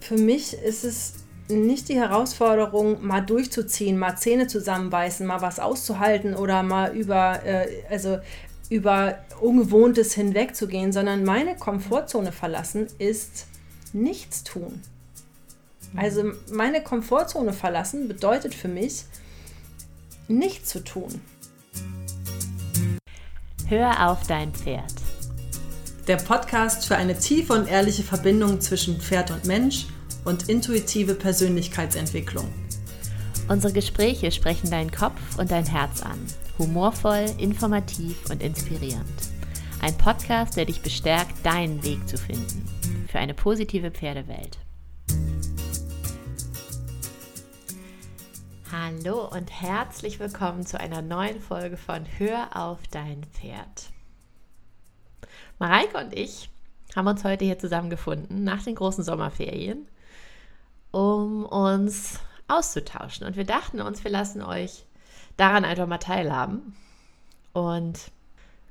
Für mich ist es nicht die Herausforderung, mal durchzuziehen, mal Zähne zusammenbeißen, mal was auszuhalten oder mal über, äh, also über Ungewohntes hinwegzugehen, sondern meine Komfortzone verlassen ist nichts tun. Also meine Komfortzone verlassen bedeutet für mich, nichts zu tun. Hör auf dein Pferd. Der Podcast für eine tiefe und ehrliche Verbindung zwischen Pferd und Mensch und intuitive Persönlichkeitsentwicklung. Unsere Gespräche sprechen deinen Kopf und dein Herz an. Humorvoll, informativ und inspirierend. Ein Podcast, der dich bestärkt, deinen Weg zu finden. Für eine positive Pferdewelt. Hallo und herzlich willkommen zu einer neuen Folge von Hör auf dein Pferd. Mareike und ich haben uns heute hier zusammengefunden nach den großen Sommerferien, um uns auszutauschen. Und wir dachten uns, wir lassen euch daran einfach mal teilhaben und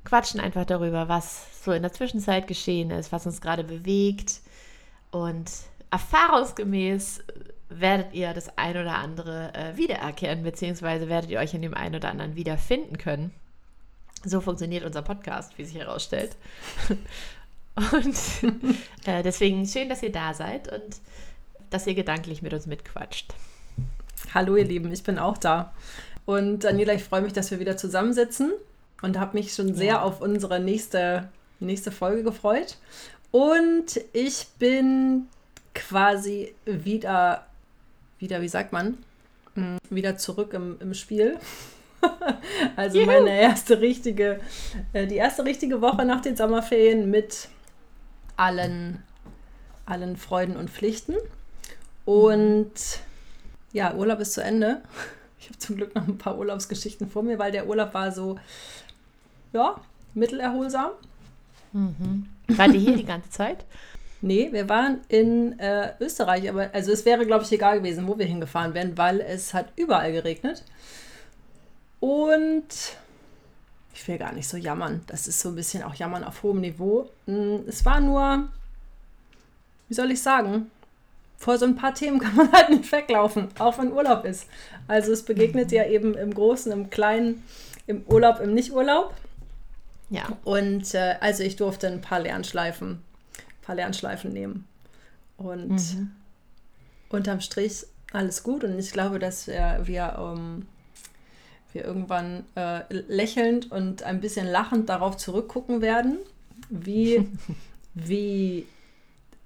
quatschen einfach darüber, was so in der Zwischenzeit geschehen ist, was uns gerade bewegt. Und erfahrungsgemäß werdet ihr das ein oder andere äh, wiedererkennen, beziehungsweise werdet ihr euch in dem einen oder anderen wiederfinden können. So funktioniert unser Podcast, wie sich herausstellt. Und äh, deswegen schön, dass ihr da seid und dass ihr gedanklich mit uns mitquatscht. Hallo ihr Lieben, ich bin auch da. Und Daniela, ich freue mich, dass wir wieder zusammensitzen und habe mich schon sehr ja. auf unsere nächste, nächste Folge gefreut. Und ich bin quasi wieder, wieder, wie sagt man, hm, wieder zurück im, im Spiel. also Juhu. meine erste richtige, äh, die erste richtige Woche nach den Sommerferien mit allen, allen Freuden und Pflichten. Und ja, Urlaub ist zu Ende. Ich habe zum Glück noch ein paar Urlaubsgeschichten vor mir, weil der Urlaub war so, ja, mittelerholsam. Mhm. Wart ihr hier die ganze Zeit? Nee, wir waren in äh, Österreich, aber also es wäre, glaube ich, egal gewesen, wo wir hingefahren wären, weil es hat überall geregnet. Und ich will gar nicht so jammern. Das ist so ein bisschen auch jammern auf hohem Niveau. Hm, es war nur, wie soll ich sagen, vor so ein paar Themen kann man halt nicht weglaufen, auch wenn Urlaub ist. Also es begegnet ja eben im Großen, im Kleinen, im Urlaub, im Nicht-Urlaub. Ja. Und äh, also ich durfte ein paar Lernschleifen, ein paar Lernschleifen nehmen. Und mhm. unterm Strich alles gut. Und ich glaube, dass wir, wir, um, wir irgendwann äh, lächelnd und ein bisschen lachend darauf zurückgucken werden, wie, wie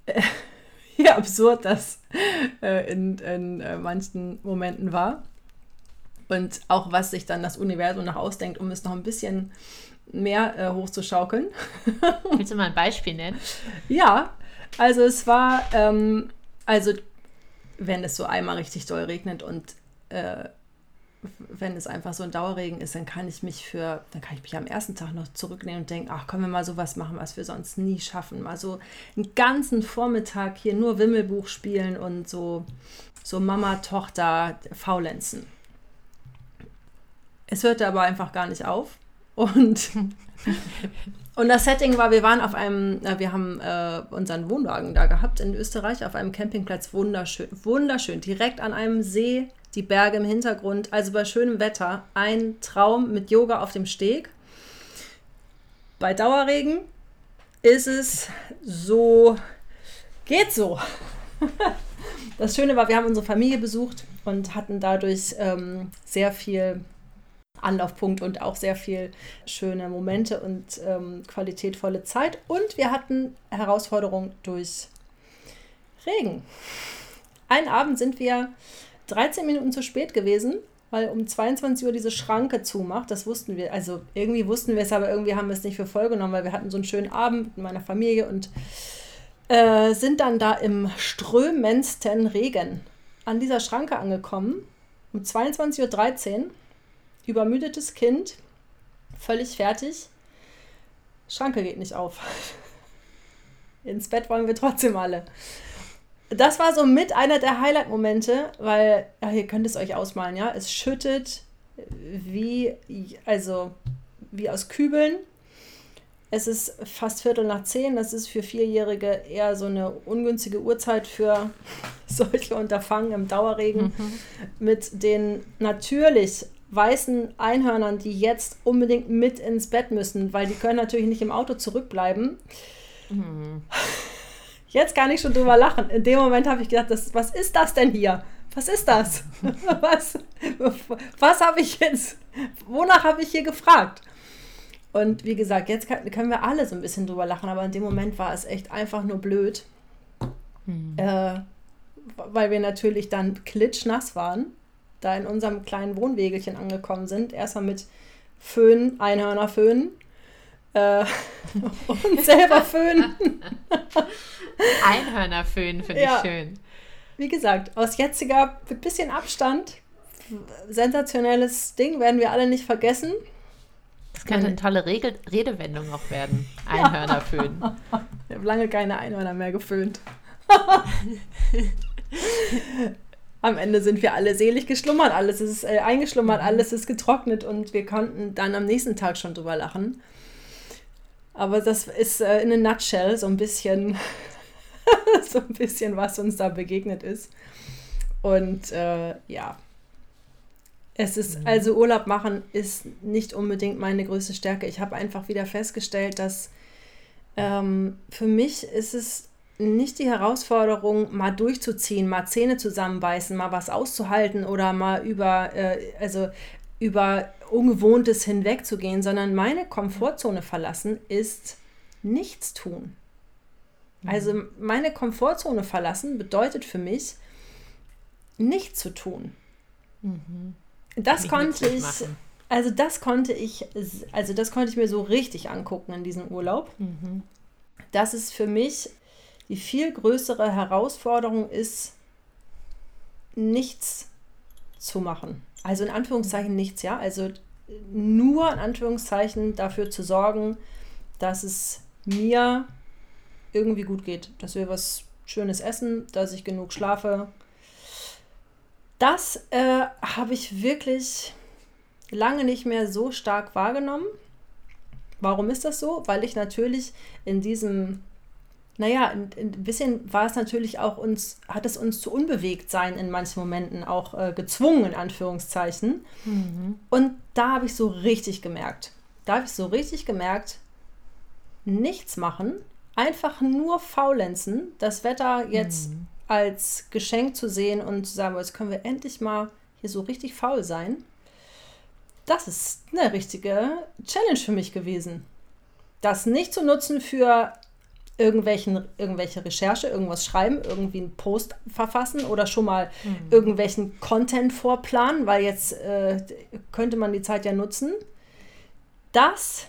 äh, wie absurd das äh, in, in äh, manchen Momenten war. Und auch was sich dann das Universum noch ausdenkt, um es noch ein bisschen mehr äh, hochzuschaukeln. Willst du mal ein Beispiel nennen? Ja, also es war, ähm, also wenn es so einmal richtig doll regnet und äh, wenn es einfach so ein Dauerregen ist, dann kann ich mich für, dann kann ich mich am ersten Tag noch zurücknehmen und denken, ach, können wir mal sowas machen, was wir sonst nie schaffen. Mal so einen ganzen Vormittag hier nur Wimmelbuch spielen und so, so Mama, Tochter faulenzen. Es hörte aber einfach gar nicht auf. Und, und das Setting war, wir waren auf einem, wir haben äh, unseren Wohnwagen da gehabt in Österreich, auf einem Campingplatz, wunderschön, wunderschön, direkt an einem See die Berge im Hintergrund, also bei schönem Wetter, ein Traum mit Yoga auf dem Steg. Bei Dauerregen ist es so, geht so. Das Schöne war, wir haben unsere Familie besucht und hatten dadurch ähm, sehr viel Anlaufpunkt und auch sehr viel schöne Momente und ähm, qualitätvolle Zeit. Und wir hatten Herausforderungen durch Regen. Einen Abend sind wir 13 Minuten zu spät gewesen, weil um 22 Uhr diese Schranke zumacht. Das wussten wir. Also irgendwie wussten wir es, aber irgendwie haben wir es nicht für voll genommen, weil wir hatten so einen schönen Abend mit meiner Familie und äh, sind dann da im strömendsten Regen an dieser Schranke angekommen. Um 22.13 Uhr, übermüdetes Kind, völlig fertig. Schranke geht nicht auf. Ins Bett wollen wir trotzdem alle das war so mit einer der Highlight-Momente, weil, ja, ihr könnt es euch ausmalen, ja, es schüttet wie, also wie aus Kübeln Es ist fast Viertel nach zehn. Das ist für Vierjährige eher so eine ungünstige Uhrzeit für solche Unterfangen im Dauerregen. Mhm. Mit den natürlich weißen Einhörnern, die jetzt unbedingt mit ins Bett müssen, weil die können natürlich nicht im Auto zurückbleiben. Mhm. Jetzt kann ich schon drüber lachen. In dem Moment habe ich gedacht, das, was ist das denn hier? Was ist das? was was habe ich jetzt? Wonach habe ich hier gefragt? Und wie gesagt, jetzt kann, können wir alle so ein bisschen drüber lachen, aber in dem Moment war es echt einfach nur blöd. Hm. Äh, weil wir natürlich dann klitschnass waren, da in unserem kleinen Wohnwegelchen angekommen sind. Erstmal mit Föhn, Einhörnerföhn äh, und selber föhnen. Einhörnerföhn finde ja. ich schön. Wie gesagt, aus jetziger mit bisschen Abstand, sensationelles Ding, werden wir alle nicht vergessen. Das könnte eine tolle Regel Redewendung auch werden. Einhörnerföhn. ich habe lange keine Einhörner mehr geföhnt. Am Ende sind wir alle selig geschlummert, alles ist äh, eingeschlummert, alles ist getrocknet und wir konnten dann am nächsten Tag schon drüber lachen. Aber das ist äh, in a nutshell so ein bisschen, so ein bisschen, was uns da begegnet ist. Und äh, ja, es ist, mhm. also Urlaub machen ist nicht unbedingt meine größte Stärke. Ich habe einfach wieder festgestellt, dass ähm, für mich ist es nicht die Herausforderung, mal durchzuziehen, mal Zähne zusammenbeißen, mal was auszuhalten oder mal über, äh, also über Ungewohntes hinwegzugehen, sondern meine Komfortzone verlassen ist nichts tun. Mhm. Also meine Komfortzone verlassen bedeutet für mich, nichts zu tun. Mhm. Das konnte ich, also das konnte ich, also das konnte ich mir so richtig angucken in diesem Urlaub. Mhm. Dass es für mich die viel größere Herausforderung ist, nichts zu machen. Also in Anführungszeichen nichts, ja. Also nur in Anführungszeichen dafür zu sorgen, dass es mir irgendwie gut geht, dass wir was Schönes essen, dass ich genug schlafe. Das äh, habe ich wirklich lange nicht mehr so stark wahrgenommen. Warum ist das so? Weil ich natürlich in diesem naja, ein, ein bisschen war es natürlich auch uns, hat es uns zu unbewegt sein in manchen Momenten auch äh, gezwungen, in Anführungszeichen. Mhm. Und da habe ich so richtig gemerkt, da habe ich so richtig gemerkt, nichts machen, einfach nur faulenzen, das Wetter jetzt mhm. als Geschenk zu sehen und zu sagen, jetzt können wir endlich mal hier so richtig faul sein. Das ist eine richtige Challenge für mich gewesen. Das nicht zu nutzen für irgendwelchen, irgendwelche Recherche, irgendwas schreiben, irgendwie einen Post verfassen oder schon mal mhm. irgendwelchen Content vorplanen, weil jetzt äh, könnte man die Zeit ja nutzen. Das,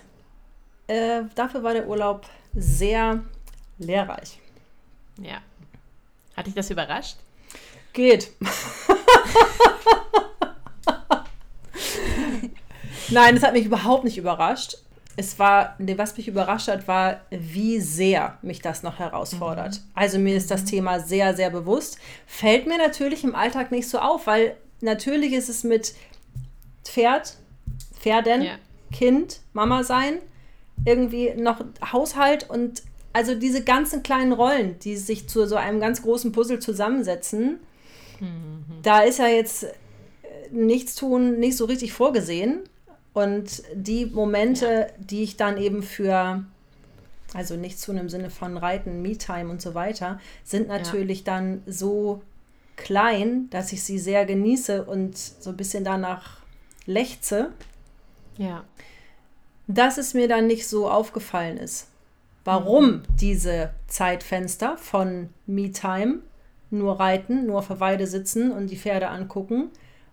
äh, dafür war der Urlaub sehr lehrreich. Ja. Hat dich das überrascht? Geht. Nein, es hat mich überhaupt nicht überrascht es war, was mich überrascht hat, war, wie sehr mich das noch herausfordert. Mhm. Also mir ist das mhm. Thema sehr, sehr bewusst. Fällt mir natürlich im Alltag nicht so auf, weil natürlich ist es mit Pferd, Pferden, ja. Kind, Mama sein, irgendwie noch Haushalt und also diese ganzen kleinen Rollen, die sich zu so einem ganz großen Puzzle zusammensetzen. Mhm. Da ist ja jetzt äh, nichts tun nicht so richtig vorgesehen. Und die Momente, ja. die ich dann eben für, also nicht zu einem Sinne von Reiten, Me-Time und so weiter, sind natürlich ja. dann so klein, dass ich sie sehr genieße und so ein bisschen danach lechze. Ja. Dass es mir dann nicht so aufgefallen ist. Warum mhm. diese Zeitfenster von Me-Time, nur reiten, nur auf Weide sitzen und die Pferde angucken,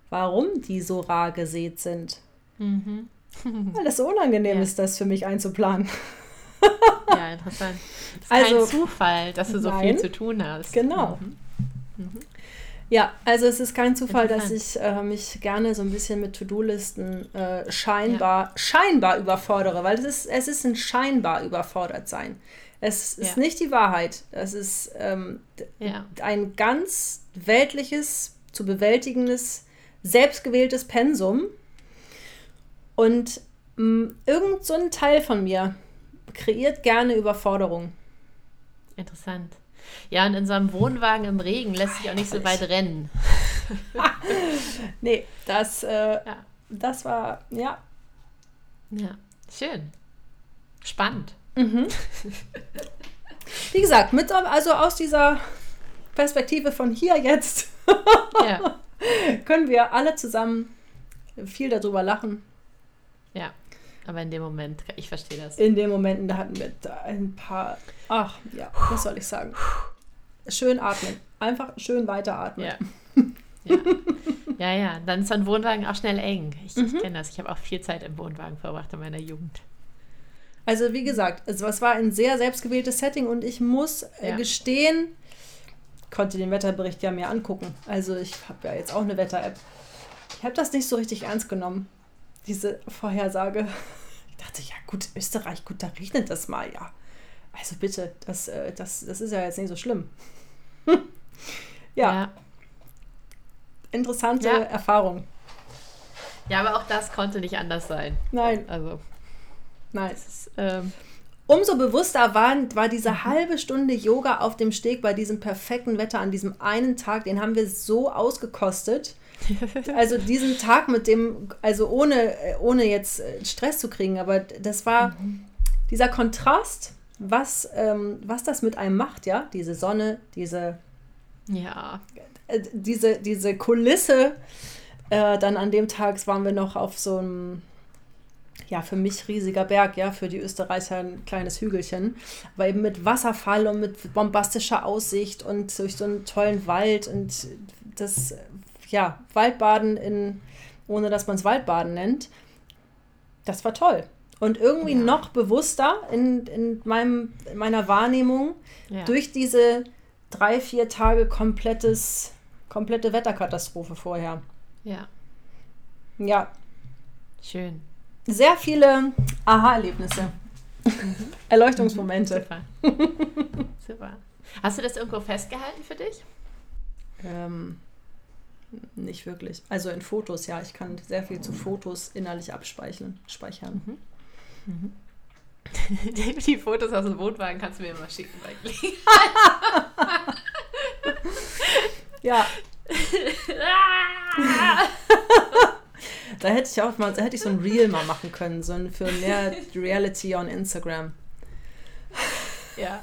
warum die so rar gesät sind. Mhm. Weil es so unangenehm ja. ist, das für mich einzuplanen. ja, interessant. Es ist also, kein Zufall, dass du so nein, viel zu tun hast. Genau. Mhm. Mhm. Ja, also es ist kein Zufall, dass ich äh, mich gerne so ein bisschen mit To-Do-Listen äh, scheinbar, ja. scheinbar überfordere, weil es ist, es ist ein scheinbar überfordert sein. Es ist ja. nicht die Wahrheit. Es ist ähm, ja. ein ganz weltliches, zu bewältigendes, selbstgewähltes Pensum, und mh, mm, irgend so ein Teil von mir kreiert gerne Überforderung. Interessant. Ja, und in so einem Wohnwagen im Regen lässt sich auch nicht so weit rennen. nee, das, äh, ja. das war, ja. Ja, schön. Spannend. Mhm. Wie gesagt, mit, also aus dieser Perspektive von hier jetzt ja. können wir alle zusammen viel darüber lachen. Ja, aber in dem Moment, ich verstehe das. In den Momenten, da hatten wir da ein paar, ach ja, was soll ich sagen? Schön atmen. Einfach schön weiteratmen. Ja. Ja. ja, ja, dann ist so ein Wohnwagen auch schnell eng. Ich, mhm. ich kenne das. Ich habe auch viel Zeit im Wohnwagen verbracht in meiner Jugend. Also wie gesagt, es war ein sehr selbstgewähltes Setting und ich muss äh, ja. gestehen, konnte den Wetterbericht ja mir angucken. Also ich habe ja jetzt auch eine Wetter-App. Ich habe das nicht so richtig ernst genommen, diese Vorhersage. Ich dachte, ja gut, Österreich, gut, da regnet das mal, ja. Also bitte, das, äh, das, das ist ja jetzt nicht so schlimm. ja. ja. Interessante ja. Erfahrung. Ja, aber auch das konnte nicht anders sein. Nein. Also. Nice. Ist, ähm, Umso bewusster war, war diese mhm. halbe Stunde Yoga auf dem Steg bei diesem perfekten Wetter an diesem einen Tag. Den haben wir so ausgekostet. Also diesen Tag mit dem, also ohne, ohne jetzt äh, Stress zu kriegen, aber das war mhm. dieser Kontrast, was, ähm, was das mit einem macht, ja, diese Sonne, diese, ja. Äh, diese, diese Kulisse. Äh, dann an dem Tag waren wir noch auf so einem ja, für mich riesiger Berg, ja, für die Österreicher ein kleines Hügelchen, aber eben mit Wasserfall und mit bombastischer Aussicht und durch so einen tollen Wald und das, ja, Waldbaden in, ohne dass man es Waldbaden nennt, das war toll. Und irgendwie ja. noch bewusster in, in, meinem, in meiner Wahrnehmung ja. durch diese drei, vier Tage komplettes, komplette Wetterkatastrophe vorher. Ja. Ja. Schön sehr viele Aha-Erlebnisse. Mhm. Erleuchtungsmomente. Super. Super. Hast du das irgendwo festgehalten für dich? Ähm, nicht wirklich. Also in Fotos, ja. Ich kann sehr viel zu Fotos innerlich abspeichern. Speichern. Mhm. Mhm. Die Fotos aus dem Wohnwagen kannst du mir immer schicken bei Ja. Da hätte ich auch mal, da hätte ich so ein Reel mal machen können, so ein, für mehr Reality on Instagram. Ja.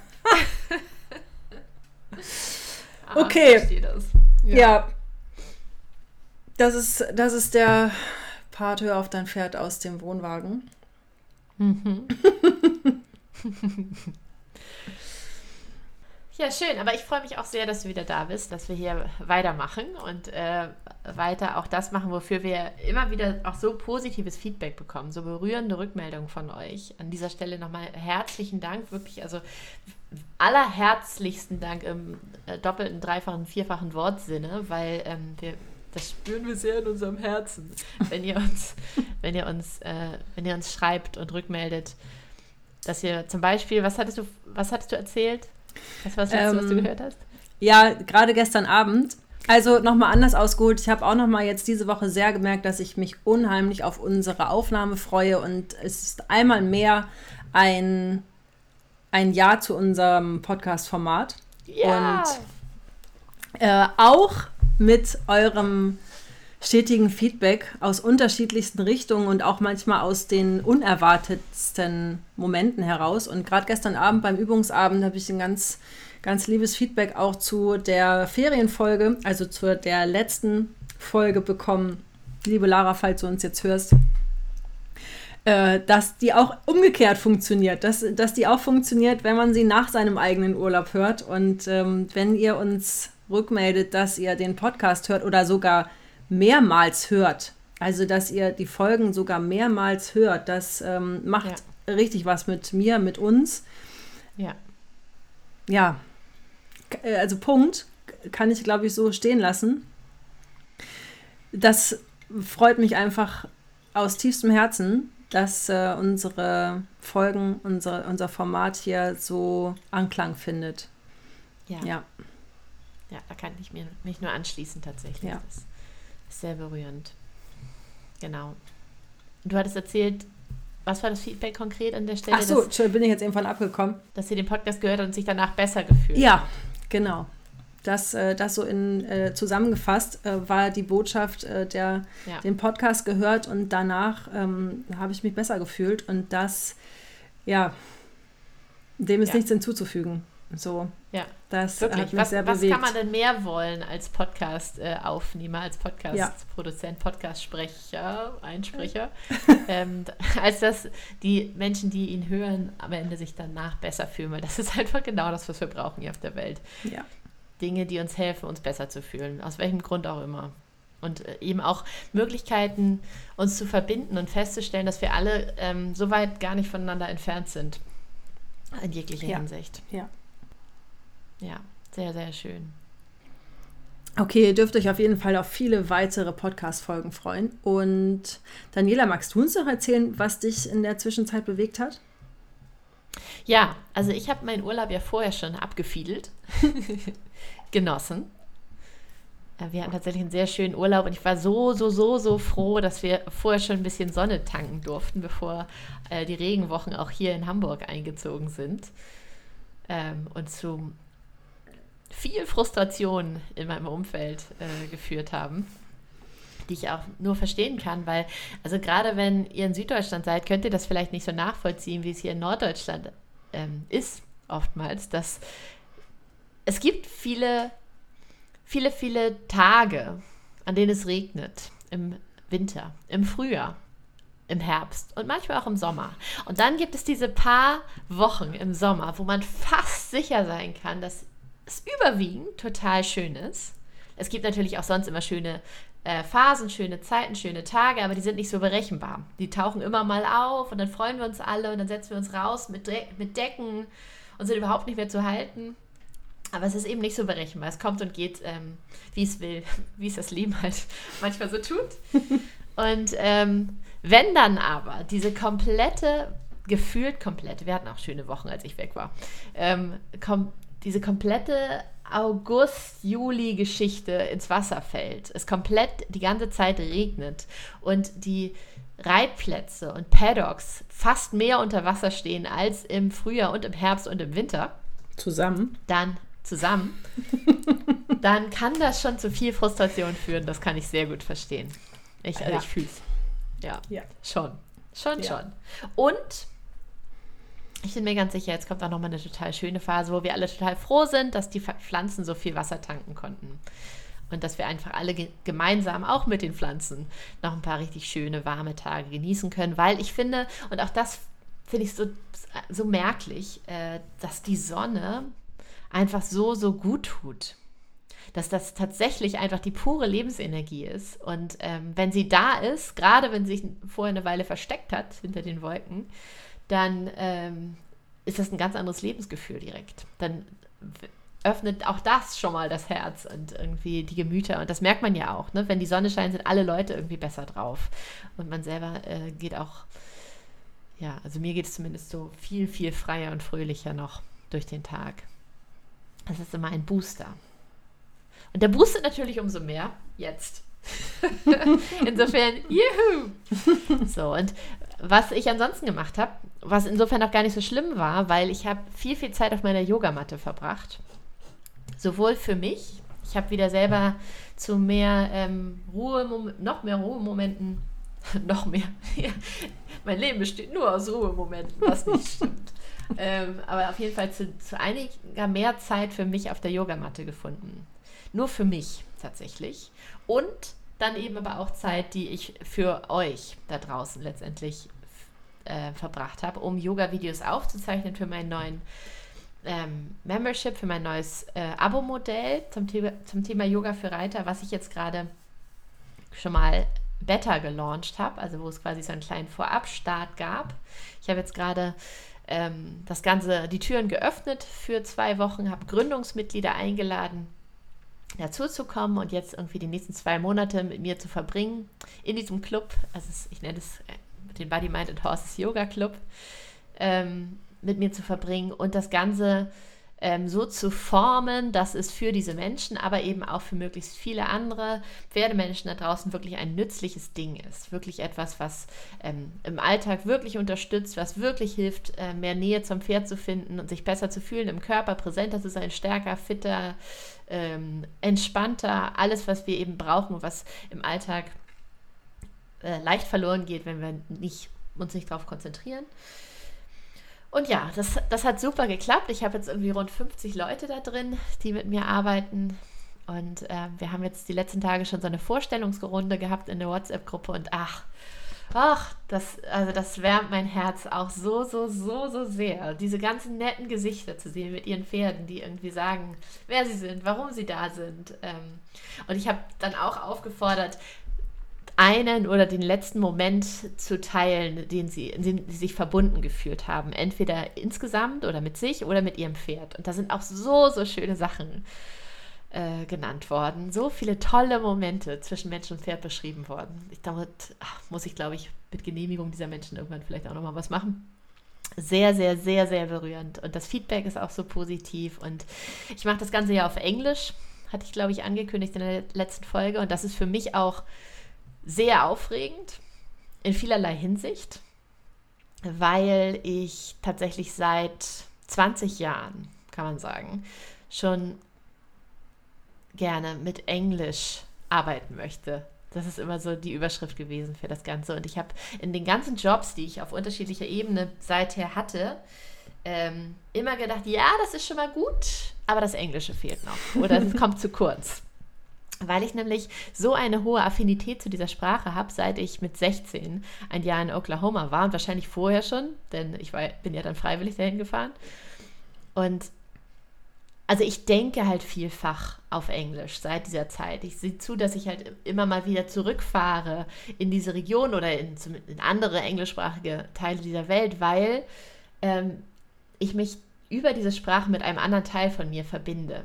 okay. Das. Ja. ja. Das ist, das ist der Part, hör auf dein Pferd aus dem Wohnwagen. Mhm. Ja, schön. Aber ich freue mich auch sehr, dass du wieder da bist, dass wir hier weitermachen und äh, weiter auch das machen, wofür wir immer wieder auch so positives Feedback bekommen, so berührende Rückmeldungen von euch. An dieser Stelle nochmal herzlichen Dank, wirklich, also allerherzlichsten Dank im äh, doppelten, dreifachen, vierfachen Wortsinne, weil ähm, wir das spüren wir sehr in unserem Herzen, wenn ihr uns, wenn ihr uns, äh, wenn ihr uns schreibt und rückmeldet, dass ihr zum Beispiel, was hattest du, was hattest du erzählt? Das war das Letzte, ähm, was du ähm, gehört hast? Ja, gerade gestern Abend. Also nochmal anders ausgeholt. Ich habe auch nochmal jetzt diese Woche sehr gemerkt, dass ich mich unheimlich auf unsere Aufnahme freue und es ist einmal mehr ein, ein Ja zu unserem Podcast-Format. Ja. Und äh, auch mit eurem stetigen Feedback aus unterschiedlichsten Richtungen und auch manchmal aus den unerwartetsten Momenten heraus. Und gerade gestern Abend beim Übungsabend habe ich ein ganz, ganz liebes Feedback auch zu der Ferienfolge, also zu der letzten Folge bekommen. Liebe Lara, falls du uns jetzt hörst, äh, dass die auch umgekehrt funktioniert, dass, dass die auch funktioniert, wenn man sie nach seinem eigenen Urlaub hört. Und ähm, wenn ihr uns rückmeldet, dass ihr den Podcast hört oder sogar mehrmals hört, also dass ihr die Folgen sogar mehrmals hört, das ähm, macht ja. richtig was mit mir, mit uns. Ja. Ja. Äh, also Punkt, kann ich glaube ich so stehen lassen. Das freut mich einfach aus tiefstem Herzen, dass äh, unsere Folgen, unsere, unser Format hier so Anklang findet. Ja. Ja, ja da kann ich mir, mich nur anschließen tatsächlich. Ja. Sehr berührend. Genau. Du hattest erzählt, was war das Feedback konkret an der Stelle? Ach so, dass, bin ich jetzt irgendwann abgekommen. Dass sie den Podcast gehört und sich danach besser gefühlt Ja, genau. Das, äh, das so in, äh, zusammengefasst äh, war die Botschaft, äh, der ja. den Podcast gehört und danach ähm, habe ich mich besser gefühlt und das, ja, dem ist ja. nichts hinzuzufügen. So, ja, das wirklich. Hat mich was, sehr was bewegt. kann man denn mehr wollen als Podcast-Aufnehmer, als Podcast-Produzent, ja. Podcast-Sprecher, Einsprecher, ähm, als dass die Menschen, die ihn hören, am Ende sich danach besser fühlen, weil das ist einfach genau das, was wir brauchen hier auf der Welt. Ja. Dinge, die uns helfen, uns besser zu fühlen, aus welchem Grund auch immer. Und äh, eben auch Möglichkeiten, uns zu verbinden und festzustellen, dass wir alle ähm, so weit gar nicht voneinander entfernt sind. In jeglicher ja. Hinsicht. Ja. Ja, sehr, sehr schön. Okay, ihr dürft euch auf jeden Fall auf viele weitere Podcast-Folgen freuen. Und Daniela, magst du uns noch erzählen, was dich in der Zwischenzeit bewegt hat? Ja, also ich habe meinen Urlaub ja vorher schon abgefiedelt, genossen. Äh, wir hatten tatsächlich einen sehr schönen Urlaub und ich war so, so, so, so froh, dass wir vorher schon ein bisschen Sonne tanken durften, bevor äh, die Regenwochen auch hier in Hamburg eingezogen sind. Ähm, und zu viel Frustration in meinem Umfeld äh, geführt haben, die ich auch nur verstehen kann, weil, also gerade wenn ihr in Süddeutschland seid, könnt ihr das vielleicht nicht so nachvollziehen, wie es hier in Norddeutschland ähm, ist, oftmals, dass es gibt viele, viele, viele Tage, an denen es regnet im Winter, im Frühjahr, im Herbst und manchmal auch im Sommer. Und dann gibt es diese paar Wochen im Sommer, wo man fast sicher sein kann, dass es überwiegend total schön ist. Es gibt natürlich auch sonst immer schöne äh, Phasen, schöne Zeiten, schöne Tage, aber die sind nicht so berechenbar. Die tauchen immer mal auf und dann freuen wir uns alle und dann setzen wir uns raus mit, De mit Decken und sind überhaupt nicht mehr zu halten. Aber es ist eben nicht so berechenbar. Es kommt und geht, ähm, wie es will, wie es das Leben halt manchmal so tut. Und ähm, wenn dann aber diese komplette, gefühlt komplette, wir hatten auch schöne Wochen, als ich weg war, ähm, kom diese komplette August-Juli-Geschichte ins Wasser fällt, es komplett die ganze Zeit regnet und die Reitplätze und Paddocks fast mehr unter Wasser stehen als im Frühjahr und im Herbst und im Winter. Zusammen. Dann zusammen. dann kann das schon zu viel Frustration führen. Das kann ich sehr gut verstehen. Ich, also ja. ich fühle es. Ja, ja, schon. Schon, ja. schon. Und ich bin mir ganz sicher, jetzt kommt auch nochmal eine total schöne Phase, wo wir alle total froh sind, dass die Pflanzen so viel Wasser tanken konnten. Und dass wir einfach alle ge gemeinsam, auch mit den Pflanzen, noch ein paar richtig schöne, warme Tage genießen können. Weil ich finde, und auch das finde ich so, so merklich, äh, dass die Sonne einfach so, so gut tut. Dass das tatsächlich einfach die pure Lebensenergie ist. Und ähm, wenn sie da ist, gerade wenn sie sich vorher eine Weile versteckt hat hinter den Wolken, dann ähm, ist das ein ganz anderes Lebensgefühl direkt. Dann öffnet auch das schon mal das Herz und irgendwie die Gemüter. Und das merkt man ja auch. Ne? Wenn die Sonne scheint, sind alle Leute irgendwie besser drauf. Und man selber äh, geht auch, ja, also mir geht es zumindest so viel, viel freier und fröhlicher noch durch den Tag. Das ist immer ein Booster. Und der boostet natürlich umso mehr jetzt. insofern, juhu! So, und was ich ansonsten gemacht habe, was insofern auch gar nicht so schlimm war, weil ich habe viel, viel Zeit auf meiner Yogamatte verbracht. Sowohl für mich, ich habe wieder selber zu mehr ähm, Ruhe, noch mehr Ruhemomenten, noch mehr. mein Leben besteht nur aus Ruhemomenten, was nicht stimmt. ähm, aber auf jeden Fall zu, zu einiger mehr Zeit für mich auf der Yogamatte gefunden. Nur für mich tatsächlich. Und dann eben aber auch Zeit, die ich für euch da draußen letztendlich äh, verbracht habe, um Yoga-Videos aufzuzeichnen für meinen neuen ähm, Membership, für mein neues äh, Abo-Modell zum, The zum Thema Yoga für Reiter, was ich jetzt gerade schon mal Beta gelauncht habe, also wo es quasi so einen kleinen Vorabstart gab. Ich habe jetzt gerade ähm, das Ganze, die Türen geöffnet für zwei Wochen, habe Gründungsmitglieder eingeladen, dazu zu kommen und jetzt irgendwie die nächsten zwei Monate mit mir zu verbringen in diesem Club. Also ich nenne es äh, den Body, Mind and Horses Yoga Club. Ähm, mit mir zu verbringen und das Ganze ähm, so zu formen, dass es für diese Menschen, aber eben auch für möglichst viele andere Pferdemenschen da draußen wirklich ein nützliches Ding ist. Wirklich etwas, was ähm, im Alltag wirklich unterstützt, was wirklich hilft, äh, mehr Nähe zum Pferd zu finden und sich besser zu fühlen, im Körper präsenter zu sein, stärker, fitter, ähm, entspannter, alles, was wir eben brauchen, was im Alltag äh, leicht verloren geht, wenn wir nicht, uns nicht darauf konzentrieren. Und ja, das, das hat super geklappt. Ich habe jetzt irgendwie rund 50 Leute da drin, die mit mir arbeiten. Und äh, wir haben jetzt die letzten Tage schon so eine Vorstellungsrunde gehabt in der WhatsApp-Gruppe. Und ach, ach, das, also das wärmt mein Herz auch so, so, so, so sehr. Diese ganzen netten Gesichter zu sehen mit ihren Pferden, die irgendwie sagen, wer sie sind, warum sie da sind. Ähm, und ich habe dann auch aufgefordert, einen oder den letzten Moment zu teilen, den sie, in dem sie sich verbunden gefühlt haben. Entweder insgesamt oder mit sich oder mit ihrem Pferd. Und da sind auch so, so schöne Sachen äh, genannt worden. So viele tolle Momente zwischen Mensch und Pferd beschrieben worden. Ich, damit ach, muss ich, glaube ich, mit Genehmigung dieser Menschen irgendwann vielleicht auch nochmal was machen. Sehr, sehr, sehr, sehr berührend. Und das Feedback ist auch so positiv. Und ich mache das Ganze ja auf Englisch. Hatte ich, glaube ich, angekündigt in der letzten Folge. Und das ist für mich auch sehr aufregend in vielerlei Hinsicht, weil ich tatsächlich seit 20 Jahren, kann man sagen, schon gerne mit Englisch arbeiten möchte. Das ist immer so die Überschrift gewesen für das Ganze. Und ich habe in den ganzen Jobs, die ich auf unterschiedlicher Ebene seither hatte, ähm, immer gedacht, ja, das ist schon mal gut, aber das Englische fehlt noch oder es kommt zu kurz weil ich nämlich so eine hohe Affinität zu dieser Sprache habe, seit ich mit 16 ein Jahr in Oklahoma war und wahrscheinlich vorher schon, denn ich war, bin ja dann freiwillig dahin gefahren. Und also ich denke halt vielfach auf Englisch seit dieser Zeit. Ich sehe zu, dass ich halt immer mal wieder zurückfahre in diese Region oder in, in andere englischsprachige Teile dieser Welt, weil ähm, ich mich über diese Sprache mit einem anderen Teil von mir verbinde.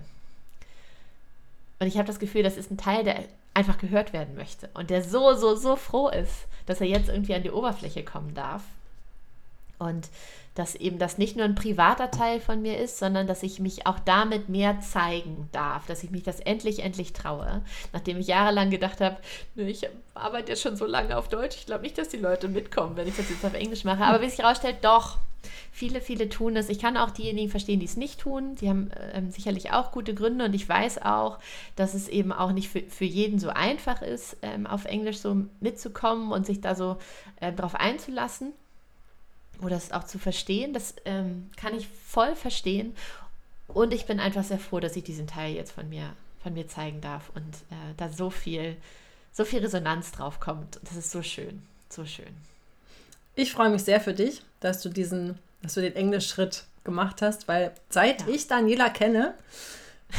Und ich habe das Gefühl, das ist ein Teil, der einfach gehört werden möchte und der so, so, so froh ist, dass er jetzt irgendwie an die Oberfläche kommen darf. Und dass eben das nicht nur ein privater Teil von mir ist, sondern dass ich mich auch damit mehr zeigen darf, dass ich mich das endlich, endlich traue. Nachdem ich jahrelang gedacht habe, ich arbeite jetzt schon so lange auf Deutsch, ich glaube nicht, dass die Leute mitkommen, wenn ich das jetzt auf Englisch mache. Aber wie sich herausstellt, doch, Viele, viele tun es. Ich kann auch diejenigen verstehen, die es nicht tun. Die haben ähm, sicherlich auch gute Gründe und ich weiß auch, dass es eben auch nicht für, für jeden so einfach ist, ähm, auf Englisch so mitzukommen und sich da so äh, drauf einzulassen oder es auch zu verstehen. Das ähm, kann ich voll verstehen. Und ich bin einfach sehr froh, dass ich diesen Teil jetzt von mir, von mir zeigen darf und äh, da so viel, so viel Resonanz drauf kommt. Das ist so schön, so schön. Ich freue mich sehr für dich, dass du diesen, dass du den Englischschritt gemacht hast, weil seit ja. ich Daniela kenne,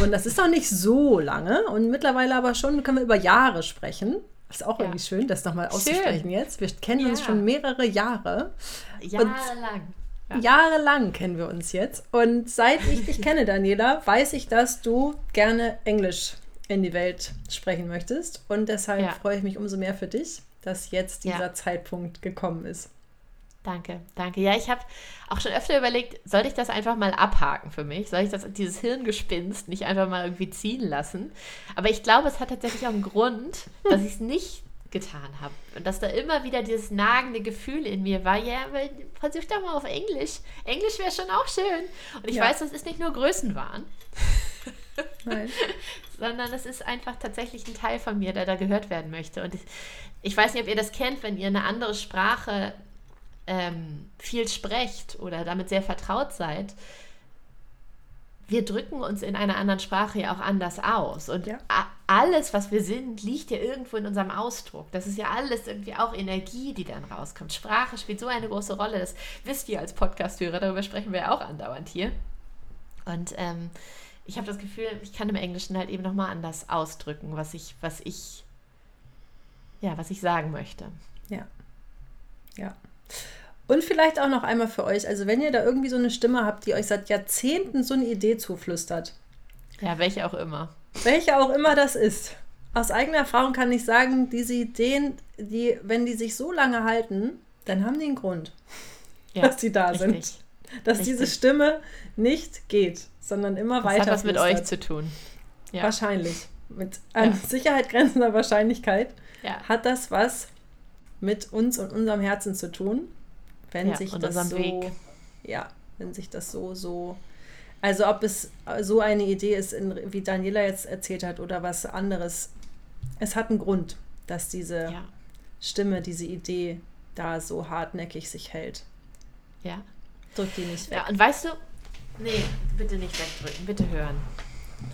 und das ist noch nicht so lange, und mittlerweile aber schon können wir über Jahre sprechen. Ist auch ja. irgendwie schön, das nochmal auszusprechen jetzt. Wir kennen ja. uns schon mehrere Jahre. Jahrelang. Ja. Jahrelang kennen wir uns jetzt. Und seit ich dich kenne, Daniela, weiß ich, dass du gerne Englisch in die Welt sprechen möchtest. Und deshalb freue ich mich umso mehr für dich, dass jetzt dieser Zeitpunkt gekommen ist. Danke, danke. Ja, ich habe auch schon öfter überlegt, sollte ich das einfach mal abhaken für mich? Soll ich das, dieses Hirngespinst nicht einfach mal irgendwie ziehen lassen? Aber ich glaube, es hat tatsächlich auch einen Grund, dass ich es nicht getan habe. Und dass da immer wieder dieses nagende Gefühl in mir war, ja, versuch doch mal auf Englisch. Englisch wäre schon auch schön. Und ich ja. weiß, das ist nicht nur Größenwahn. Nein. sondern es ist einfach tatsächlich ein Teil von mir, der da gehört werden möchte. Und ich, ich weiß nicht, ob ihr das kennt, wenn ihr eine andere Sprache ähm, viel sprecht oder damit sehr vertraut seid, wir drücken uns in einer anderen Sprache ja auch anders aus. Und ja. alles, was wir sind, liegt ja irgendwo in unserem Ausdruck. Das ist ja alles irgendwie auch Energie, die dann rauskommt. Sprache spielt so eine große Rolle. Das wisst ihr als Podcast-Hörer. Darüber sprechen wir ja auch andauernd hier. Und ähm, ich habe das Gefühl, ich kann im Englischen halt eben nochmal anders ausdrücken, was ich, was ich, ja, was ich sagen möchte. Ja. Ja. Und vielleicht auch noch einmal für euch, also wenn ihr da irgendwie so eine Stimme habt, die euch seit Jahrzehnten so eine Idee zuflüstert. Ja, welche auch immer. Welche auch immer das ist. Aus eigener Erfahrung kann ich sagen, diese Ideen, die, wenn die sich so lange halten, dann haben die einen Grund, ja, dass sie da richtig. sind. Dass richtig. diese Stimme nicht geht. sondern immer das weiter. hat was mit euch zu tun. Ja. Wahrscheinlich. Mit an Ja. Sicherheit grenzender Wahrscheinlichkeit Ja. hat das was mit uns und unserem Herzen zu tun, wenn Ja, sich das so, Weg. ja, wenn sich das so, so, also ob es so eine Idee ist, in, wie Daniela jetzt erzählt hat, oder was anderes. Es hat einen Grund, dass diese Ja. Stimme, diese Idee da so hartnäckig sich hält. Ja. Drück die nicht weg. ja. Und weißt du, nee, bitte nicht wegdrücken, bitte hören.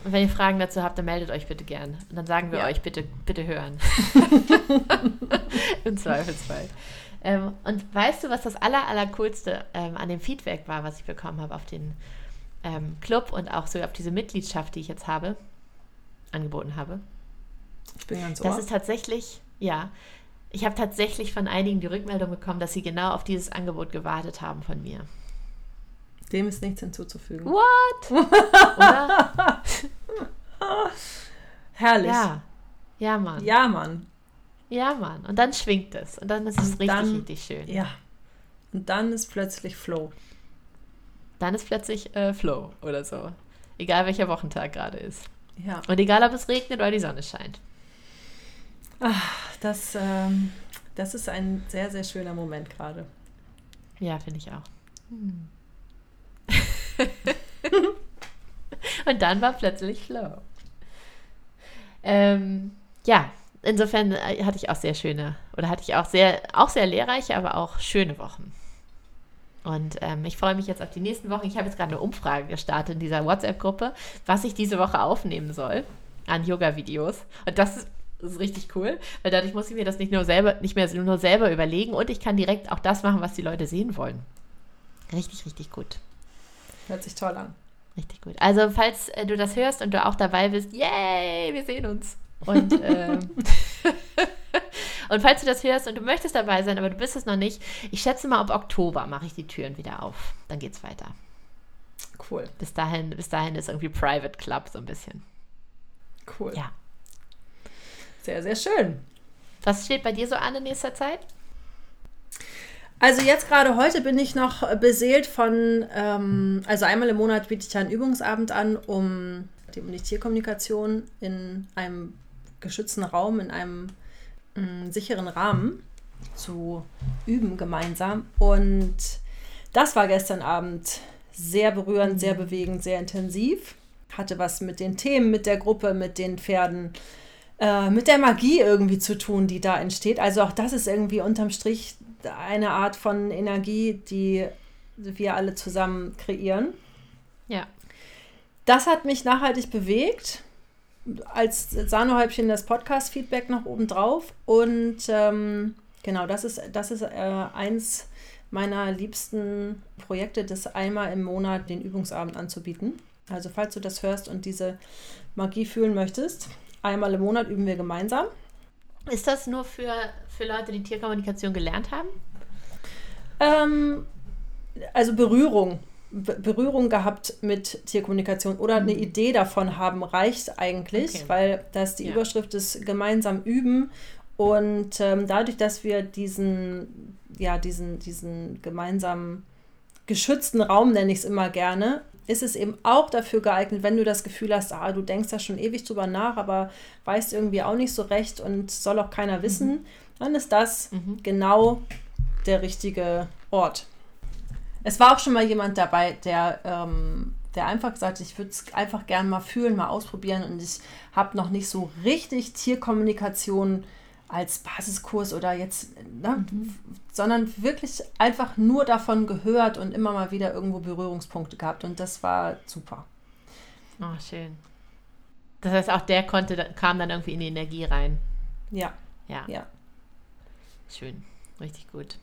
Und wenn ihr Fragen dazu habt, dann meldet euch bitte gern. Und dann sagen wir Ja. euch bitte, bitte hören. Im Zweifelsfall. Ähm, und weißt du, was das aller, aller coolste ähm, an dem Feedback war, was ich bekommen habe auf den ähm, Club und auch so auf diese Mitgliedschaft, die ich jetzt habe, angeboten habe? Ich bin ganz Das ohr. ist tatsächlich, ja, ich habe tatsächlich von einigen die Rückmeldung bekommen, dass sie genau auf dieses Angebot gewartet haben von mir. Dem ist nichts hinzuzufügen. What? Oder? Herrlich. Ja. Ja, Mann. Ja, Mann. Ja, Mann. Und dann schwingt es. Und dann ist es Und richtig, dann- richtig schön. Ja. Und dann ist plötzlich Flow. Dann ist plötzlich äh, Flow oder so. Egal welcher Wochentag gerade ist. Ja. Und egal, ob es regnet oder die Sonne scheint. Das, ähm, das ist ein sehr, sehr schöner Moment gerade. Ja, finde ich auch. Und dann war plötzlich Flow. Ähm, ja, insofern äh, hatte ich auch sehr schöne, oder hatte ich auch sehr, auch sehr lehrreiche, aber auch schöne Wochen. Und ähm, ich freue mich jetzt auf die nächsten Wochen. Ich habe jetzt gerade eine Umfrage gestartet in dieser WhatsApp-Gruppe, was ich diese Woche aufnehmen soll an Yoga-Videos. Und das ist, ist richtig cool, weil dadurch muss ich mir das nicht nur selber, nicht mehr nur selber überlegen und ich kann direkt auch das machen, was die Leute sehen wollen. Richtig, richtig gut. Hört sich toll an. Richtig gut. Also, falls äh, du das hörst und du auch dabei bist, yay, wir sehen uns. Und, ähm, und falls du das hörst und du möchtest dabei sein, aber du bist es noch nicht, ich schätze mal, ab Oktober mache ich die Türen wieder auf. Dann geht's weiter. Cool, Bis dahin, bis dahin ist irgendwie Private Club so ein bisschen. cool. Ja. Sehr, sehr schön. Was steht bei dir so an in nächster Zeit? Also jetzt gerade heute bin ich noch beseelt von, ähm, also einmal im Monat biete ich einen Übungsabend an, um die, um die Tierkommunikation in einem geschützten Raum, in einem mh, sicheren Rahmen zu üben gemeinsam. Und das war gestern Abend sehr berührend, sehr bewegend, sehr intensiv. Hatte was mit den Themen, mit der Gruppe, mit den Pferden, äh, mit der Magie irgendwie zu tun, die da entsteht. Also auch das ist irgendwie unterm Strich eine Art von Energie, die wir alle zusammen kreieren. Ja. Das hat mich nachhaltig bewegt. Als Sahnehäubchen das Podcast-Feedback noch obendrauf. Und ähm, genau, das ist, das ist äh, eins meiner liebsten Projekte, das einmal im Monat den Übungsabend anzubieten. Also falls du das hörst und diese Magie fühlen möchtest, einmal im Monat üben wir gemeinsam. Ist das nur für, für Leute, die Tierkommunikation gelernt haben? Ähm, also Berührung. Be Berührung gehabt mit Tierkommunikation oder eine Idee davon haben, reicht eigentlich, Okay. weil das die Ja. Überschrift ist gemeinsam üben. Und ähm, dadurch, dass wir diesen, ja, diesen, diesen gemeinsamen geschützten Raum, nenne ich es immer gerne, ist es eben auch dafür geeignet, wenn du das Gefühl hast, ah, du denkst da schon ewig drüber nach, aber weißt irgendwie auch nicht so recht und soll auch keiner wissen, dann ist das genau der richtige Ort. Es war auch schon mal jemand dabei, der, ähm, der einfach gesagt hat, ich würde es einfach gerne mal fühlen, mal ausprobieren und ich habe noch nicht so richtig Tierkommunikation als Basiskurs oder jetzt, ne, sondern wirklich einfach nur davon gehört und immer mal wieder irgendwo Berührungspunkte gehabt und das war super. Oh, schön. Das heißt, auch der konnte, kam dann irgendwie in die Energie rein. Ja, Ja. ja. Schön, richtig gut.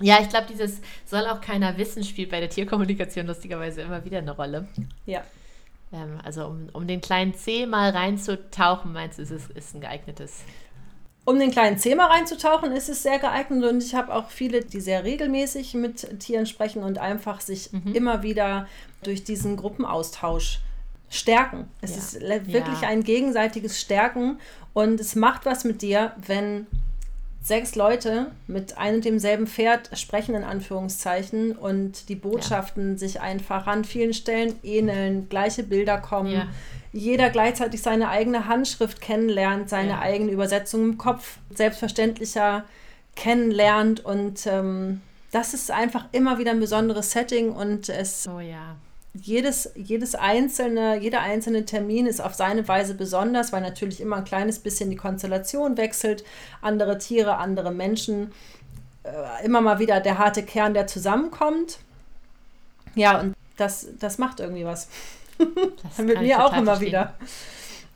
Ja, ich glaube, dieses soll auch keiner wissen, spielt bei der Tierkommunikation lustigerweise immer wieder eine Rolle. Ja, Ähm, also um, um den kleinen C mal reinzutauchen, meinst du, ist es ist ein geeignetes. Um den kleinen Thema reinzutauchen, ist es sehr geeignet und ich habe auch viele, die sehr regelmäßig mit Tieren sprechen und einfach sich immer wieder durch diesen Gruppenaustausch stärken. Es Ja. ist wirklich Ja. ein gegenseitiges Stärken und es macht was mit dir, wenn sechs Leute mit einem und demselben Pferd sprechen, in Anführungszeichen, und die Botschaften ja. sich einfach an vielen Stellen ähneln, gleiche Bilder kommen. Ja. Jeder gleichzeitig seine eigene Handschrift kennenlernt, seine ja. eigene Übersetzung im Kopf selbstverständlicher kennenlernt und ähm, das ist einfach immer wieder ein besonderes Setting und es oh ja jedes, jedes einzelne, jeder einzelne Termin ist auf seine Weise besonders, weil natürlich immer ein kleines bisschen die Konstellation wechselt. Andere Tiere, andere Menschen. Äh, immer mal wieder der harte Kern, der zusammenkommt. Ja, und das, das macht irgendwie was. Das Mit mir auch immer verstehen. wieder.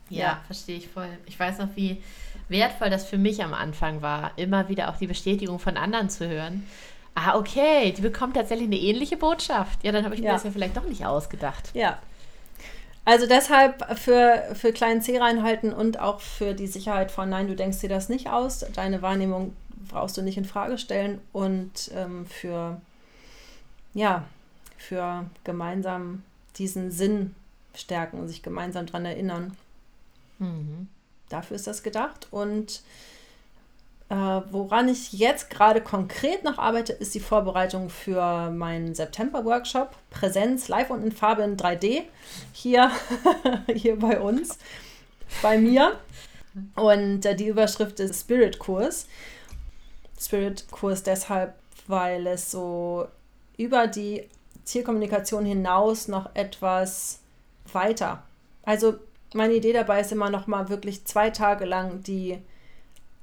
Ja, ja, verstehe ich voll. Ich weiß noch, wie wertvoll das für mich am Anfang war, immer wieder auch die Bestätigung von anderen zu hören Ah, okay, die bekommt tatsächlich eine ähnliche Botschaft. Ja, dann habe ich mir ja. das ja vielleicht doch nicht ausgedacht. Ja. Also deshalb für, für kleinen C reinhalten und auch für die Sicherheit von Nein, du denkst dir das nicht aus. Deine Wahrnehmung brauchst du nicht in Frage stellen und ähm, für ja, für gemeinsam diesen Sinn stärken und sich gemeinsam daran erinnern. Mhm. Dafür ist das gedacht. Und woran ich jetzt gerade konkret noch arbeite, ist die Vorbereitung für meinen September-Workshop. Präsenz live und in Farbe in 3D. Hier, hier bei uns, bei mir. Und äh, die Überschrift ist Spirit-Kurs. Spirit-Kurs deshalb, weil es so über die Tierkommunikation hinaus noch etwas weiter. Also meine Idee dabei ist immer noch mal wirklich zwei Tage lang die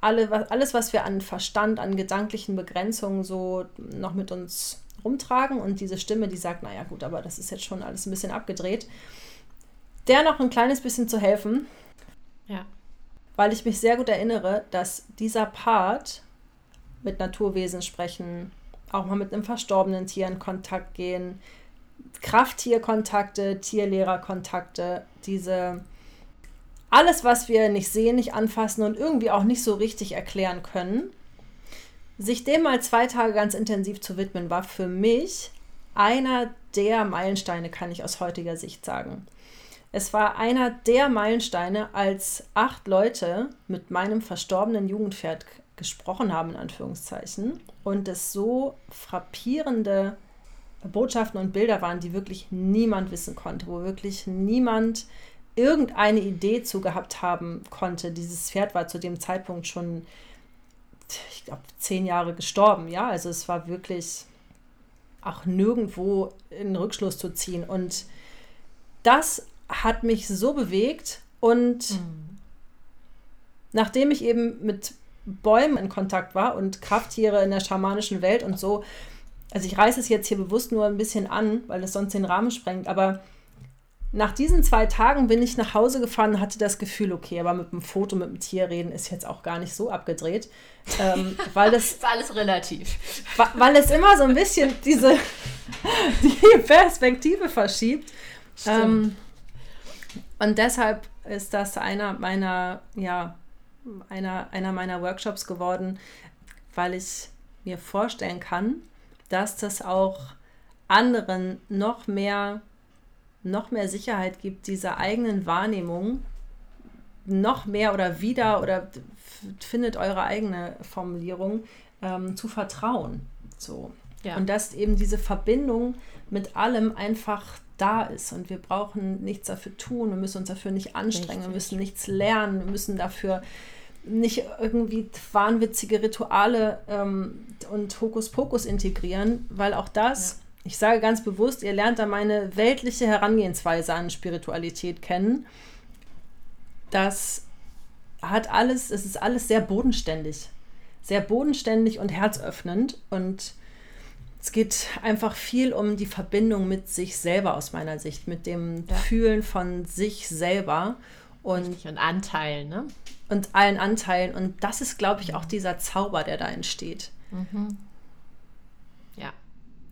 alle, alles, was wir an Verstand, an gedanklichen Begrenzungen so noch mit uns rumtragen und diese Stimme, die sagt, naja gut, aber das ist jetzt schon alles ein bisschen abgedreht, der noch ein kleines bisschen zu helfen. Ja. Weil ich mich sehr gut erinnere, dass dieser Part mit Naturwesen sprechen, auch mal mit einem verstorbenen Tier in Kontakt gehen, Krafttierkontakte, Tierlehrerkontakte, diese alles, was wir nicht sehen, nicht anfassen und irgendwie auch nicht so richtig erklären können, sich dem mal zwei Tage ganz intensiv zu widmen, war für mich einer der Meilensteine, kann ich aus heutiger Sicht sagen. Es war einer der Meilensteine, als acht Leute mit meinem verstorbenen Jugendpferd gesprochen haben, in Anführungszeichen, und es so frappierende Botschaften und Bilder waren, die wirklich niemand wissen konnte, wo wirklich niemand irgendeine Idee zu gehabt haben konnte. Dieses Pferd war zu dem Zeitpunkt schon, ich glaube, zehn Jahre gestorben. Ja, also es war wirklich auch nirgendwo in Rückschluss zu ziehen. Und das hat mich so bewegt. Und mhm. nachdem ich eben mit Bäumen in Kontakt war und Krafttiere in der schamanischen Welt und so, also ich reiße es jetzt hier bewusst nur ein bisschen an, weil es sonst den Rahmen sprengt, aber nach diesen zwei Tagen bin ich nach Hause gefahren und hatte das Gefühl, okay, aber mit dem Foto, mit dem Tier reden ist jetzt auch gar nicht so abgedreht. Ähm, weil das ist alles relativ. Weil es immer so ein bisschen diese die Perspektive verschiebt. Ähm, und deshalb ist das einer meiner, ja, einer, einer meiner Workshops geworden, weil ich mir vorstellen kann, dass das auch anderen noch mehr noch mehr Sicherheit gibt, dieser eigenen Wahrnehmung noch mehr oder wieder oder findet eure eigene Formulierung ähm, zu vertrauen. So. Ja. Und dass eben diese Verbindung mit allem einfach da ist und wir brauchen nichts dafür tun, wir müssen uns dafür nicht anstrengen, Richtig. wir müssen nichts lernen, wir müssen dafür nicht irgendwie wahnwitzige Rituale ähm, und Hokuspokus integrieren, weil auch das ja ich sage ganz bewusst, ihr lernt da meine weltliche Herangehensweise an Spiritualität kennen. Das hat alles, es ist alles sehr bodenständig. Sehr bodenständig und herzöffnend. Und es geht einfach viel um die Verbindung mit sich selber aus meiner Sicht, mit dem ja. Fühlen von sich selber. Und, und Anteilen, ne? Und allen Anteilen. Und das ist, glaube ich, auch dieser Zauber, der da entsteht. Mhm.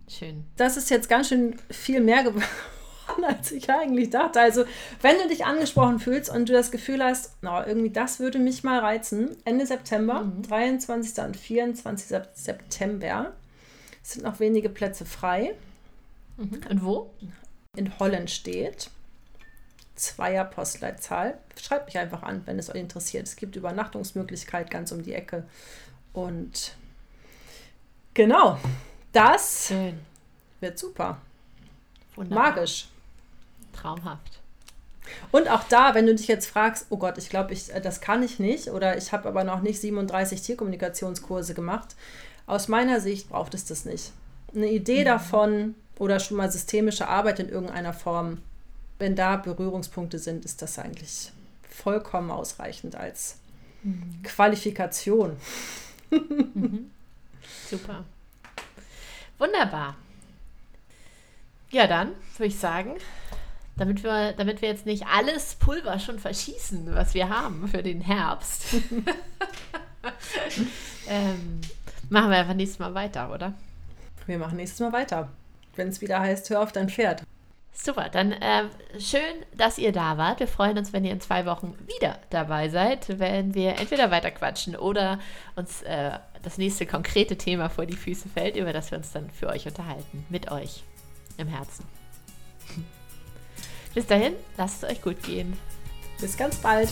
Schön. Das ist jetzt ganz schön viel mehr geworden, als ich eigentlich dachte. Also, wenn du dich angesprochen fühlst und du das Gefühl hast, no, irgendwie das würde mich mal reizen, Ende September, mhm. 23. und 24. September, sind noch wenige Plätze frei. Mhm. Und wo? In Holland steht. Zweier Postleitzahl. Schreibt mich einfach an, wenn es euch interessiert. Es gibt Übernachtungsmöglichkeit ganz um die Ecke. Und genau, das Schön. wird super. Wunderbar. Magisch. Traumhaft. Und auch da, wenn du dich jetzt fragst, oh Gott, ich glaube, ich, äh, das kann ich nicht oder ich habe aber noch nicht 37 Tierkommunikationskurse gemacht, aus meiner Sicht braucht es das nicht. Eine Idee davon oder schon mal systemische Arbeit in irgendeiner Form, wenn da Berührungspunkte sind, ist das eigentlich vollkommen ausreichend als Qualifikation. Super. Wunderbar. Ja, dann würde ich sagen, damit wir, damit wir jetzt nicht alles Pulver schon verschießen, was wir haben für den Herbst, ähm, machen wir einfach nächstes Mal weiter, oder? Wir machen nächstes Mal weiter, wenn es wieder heißt, hör auf dein Pferd. Super, dann äh, schön, dass ihr da wart. Wir freuen uns, wenn ihr in zwei Wochen wieder dabei seid, wenn wir entweder weiter quatschen oder uns äh, das nächste konkrete Thema vor die Füße fällt, über das wir uns dann für euch unterhalten. Mit euch im Herzen. Bis dahin, lasst es euch gut gehen. Bis ganz bald.